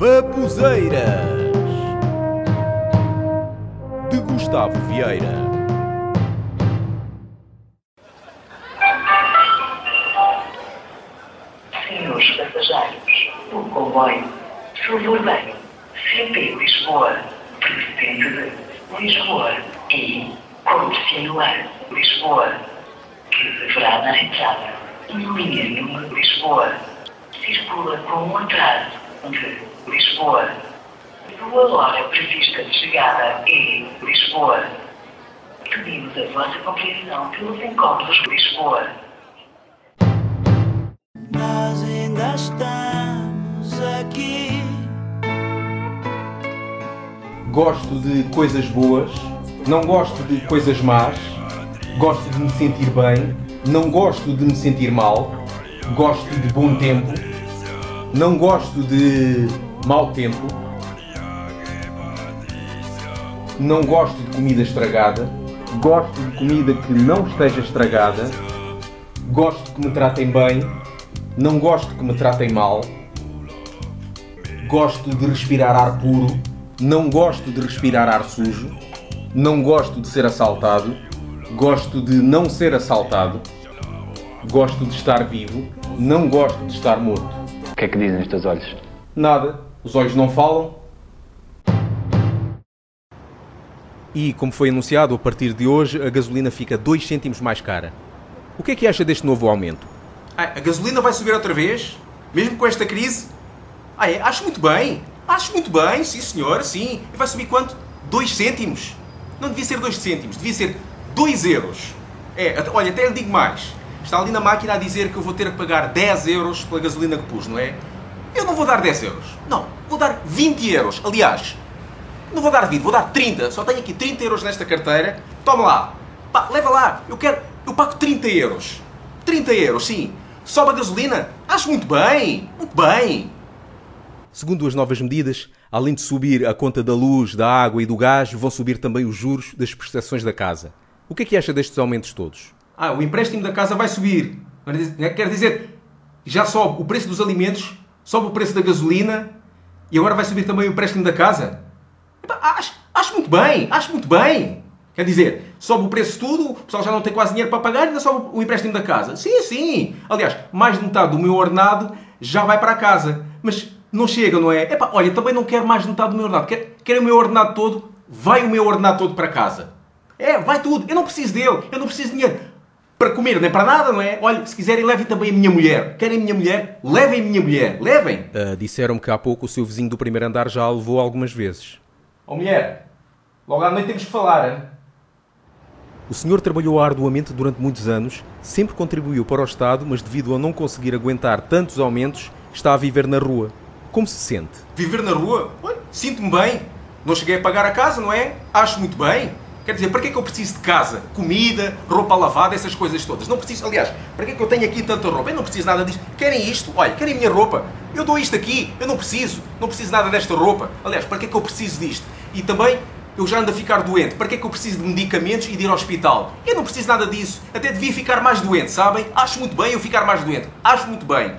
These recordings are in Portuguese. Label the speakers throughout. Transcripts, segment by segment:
Speaker 1: Babuzeiras de Gustavo Vieira.
Speaker 2: Senhores passageiros, o comboio suburbano CP Lisboa, procedente de Lisboa e continuar Lisboa, que deverá na entrada na linha número Lisboa, circula com um atraso Lisboa. Sua hora prevista de chegada é Lisboa. Pedimos a vossa compreensão pelos encontros de Lisboa.
Speaker 3: Nós ainda estamos aqui.
Speaker 4: Gosto de coisas boas, não gosto de coisas más, gosto de me sentir bem, não gosto de me sentir mal, gosto de bom tempo, não gosto de mau tempo, não gosto de comida estragada, gosto de comida que não esteja estragada, gosto que me tratem bem, não gosto que me tratem mal, gosto de respirar ar puro, não gosto de respirar ar sujo, não gosto de ser assaltado, gosto de não ser assaltado, gosto de estar vivo, não gosto de estar morto.
Speaker 5: O que é que dizem os teus olhos?
Speaker 4: Nada, os olhos não falam.
Speaker 1: E, como foi anunciado, a partir de hoje a gasolina fica 2 cêntimos mais cara. O que é que acha deste novo aumento?
Speaker 6: Ah, a gasolina vai subir outra vez? Mesmo com esta crise? Ah, é? Acho muito bem. Acho muito bem, sim senhor, sim. E vai subir quanto? 2 cêntimos? Não devia ser 2 cêntimos, devia ser 2 euros. É, até- olha, até lhe digo mais. Está ali na máquina a dizer que eu vou ter que pagar 10 euros pela gasolina que pus, não é? Eu não vou dar 10 euros. Não, vou dar 20 euros. Aliás, não vou dar 20, vou dar 30. Só tenho aqui 30 euros nesta carteira. Toma lá. Pá, leva lá. Eu quero. Eu pago 30 euros. 30 euros, sim. Sobe a gasolina? Acho muito bem. Muito bem.
Speaker 1: Segundo as novas medidas, além de subir a conta da luz, da água e do gás, vão subir também os juros das prestações da casa. O que é que acha destes aumentos todos?
Speaker 6: Ah, o empréstimo da casa vai subir. Quer dizer, já sobe o preço dos alimentos, sobe o preço da gasolina e agora vai subir também o empréstimo da casa. Acho, acho muito bem, acho muito bem. Quer dizer, sobe o preço tudo, o pessoal já não tem quase dinheiro para pagar, ainda sobe o empréstimo da casa. Sim, sim. Aliás, mais de metade do meu ordenado já vai para a casa. Mas não chega, não é? Epá, olha, também não quero mais de metade do meu ordenado. Quero, quero o meu ordenado todo, vai o meu ordenado todo para casa. É, vai tudo. Eu não preciso dele. Eu não preciso de dinheiro para comer, nem para nada, não é? Olha, se quiserem, levem também a minha mulher. Querem a minha mulher? Levem a minha mulher. Levem.
Speaker 1: Ah, Disseram-me que há pouco o seu vizinho do primeiro andar já a levou algumas vezes.
Speaker 6: Ó mulher, logo à noite temos que falar, hein?
Speaker 1: O senhor trabalhou arduamente durante muitos anos, sempre contribuiu para o Estado, mas devido a não conseguir aguentar tantos aumentos, está a viver na rua. Como se sente?
Speaker 6: Viver na rua? Olha, sinto-me bem. Não cheguei a pagar a casa, não é? Acho muito bem. Quer dizer, para que é que eu preciso de casa? Comida, roupa lavada, essas coisas todas. Não preciso, aliás, para que é que eu tenho aqui tanta roupa? Eu não preciso nada disto. Querem isto? Olha, querem minha roupa? Eu dou isto aqui, eu não preciso. Não preciso nada desta roupa. Aliás, para que é que eu preciso disto? E também, eu já ando a ficar doente. Para que é que eu preciso de medicamentos e de ir ao hospital? Eu não preciso nada disso. Até devia ficar mais doente, sabem? Acho muito bem eu ficar mais doente. Acho muito bem.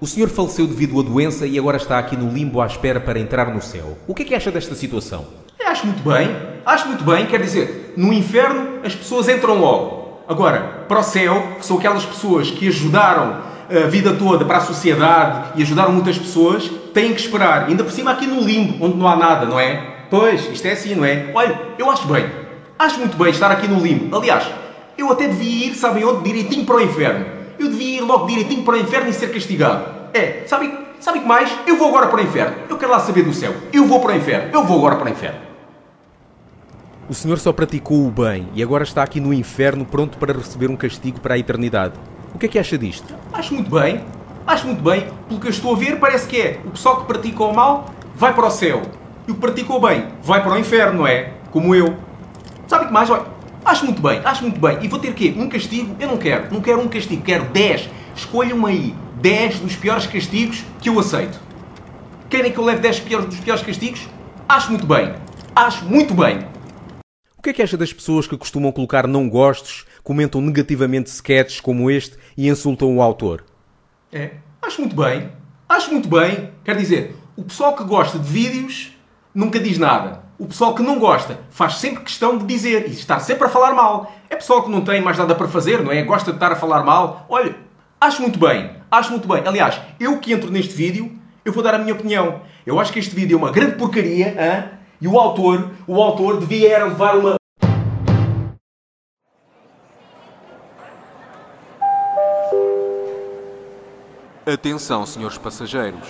Speaker 1: O senhor faleceu devido à doença e agora está aqui no limbo à espera para entrar no céu. O que é que acha desta situação?
Speaker 6: Eu acho muito bem, acho muito bem, quer dizer, no inferno as pessoas entram logo. Agora, para o céu, que são aquelas pessoas que ajudaram a vida toda para a sociedade e ajudaram muitas pessoas, têm que esperar. Ainda por cima aqui no limbo, onde não há nada, não é? Pois, isto é assim, não é? Olha, eu acho bem. Acho muito bem estar aqui no limbo. Aliás, eu até devia ir, sabem onde? Direitinho para o inferno. Eu devia ir logo direitinho para o inferno e ser castigado. É, sabem, sabem que mais? Eu vou agora para o inferno. Eu quero lá saber do céu. Eu vou para o inferno. Eu vou agora para o inferno.
Speaker 1: O senhor só praticou o bem e agora está aqui no inferno pronto para receber um castigo para a eternidade. O que é que acha disto?
Speaker 6: Acho muito bem. Acho muito bem. Pelo que eu estou a ver, parece que é. O pessoal que pratica o mal vai para o céu. E o que pratica o bem vai para o inferno, não é? Como eu. Sabe o que mais? Olha, acho muito bem. Acho muito bem. E vou ter quê? Um castigo? Eu não quero. Não quero um castigo. Quero 10. Escolham aí 10 dos piores castigos que eu aceito. Querem que eu leve 10 piores, dos piores castigos? Acho muito bem. Acho muito bem.
Speaker 1: Que é que acha das pessoas que costumam colocar não gostos, comentam negativamente sketches como este e insultam o autor?
Speaker 6: É, acho muito bem.
Speaker 7: Acho muito bem. Quer dizer, o pessoal que gosta de vídeos nunca diz nada. O pessoal que não gosta faz sempre questão de dizer e estar sempre a falar mal. É pessoal que não tem mais nada para fazer, não é? Gosta de estar a falar mal. Olha, acho muito bem. Acho muito bem. Aliás, eu que entro neste vídeo, eu vou dar a minha opinião. Eu acho que este vídeo é uma grande porcaria, hein? E o autor, o autor devia era levar uma
Speaker 6: Atenção, senhores passageiros.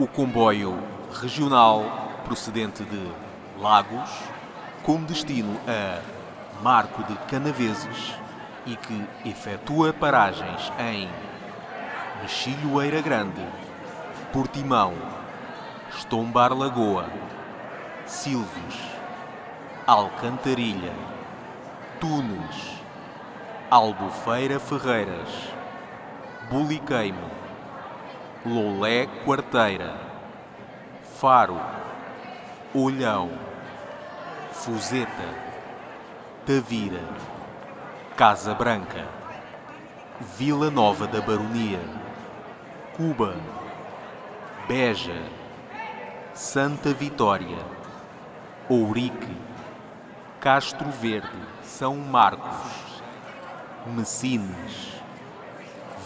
Speaker 6: O comboio regional procedente de Lagos, com destino a Marco de Canaveses e que efetua paragens em Mexilhoeira Grande, Portimão, Estombar Lagoa, Silves, Alcantarilha, Tunes, Albufeira Ferreiras, Buliqueime, Lolé Quarteira, Faro, Olhão, Fuzeta, Tavira, Casa Branca, Vila Nova da Baronia, Cuba, Beja, Santa Vitória, Ourique, Castro Verde, São Marcos, Messines,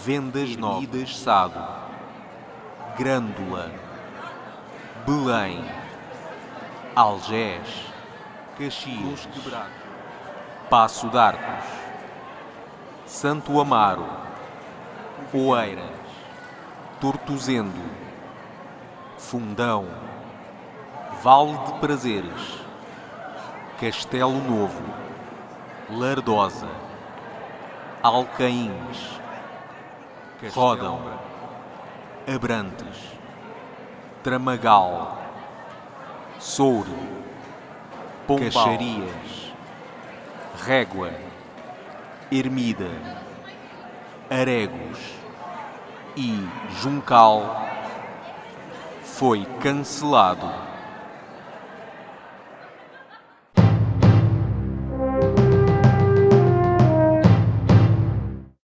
Speaker 6: Vendas Novas, Sado, Grândola, Belém, Algés, Caxias, Passo d'Arcos, Santo Amaro, Oeiras, Tortuzendo, Fundão, Vale de Prazeres, Castelo Novo, Lardosa, Alcaíns, Rodão, Abrantes, Tramagal, Souro, Pombal, Caxarias, Régua, Ermida, Aregos. E Juncal. Foi cancelado.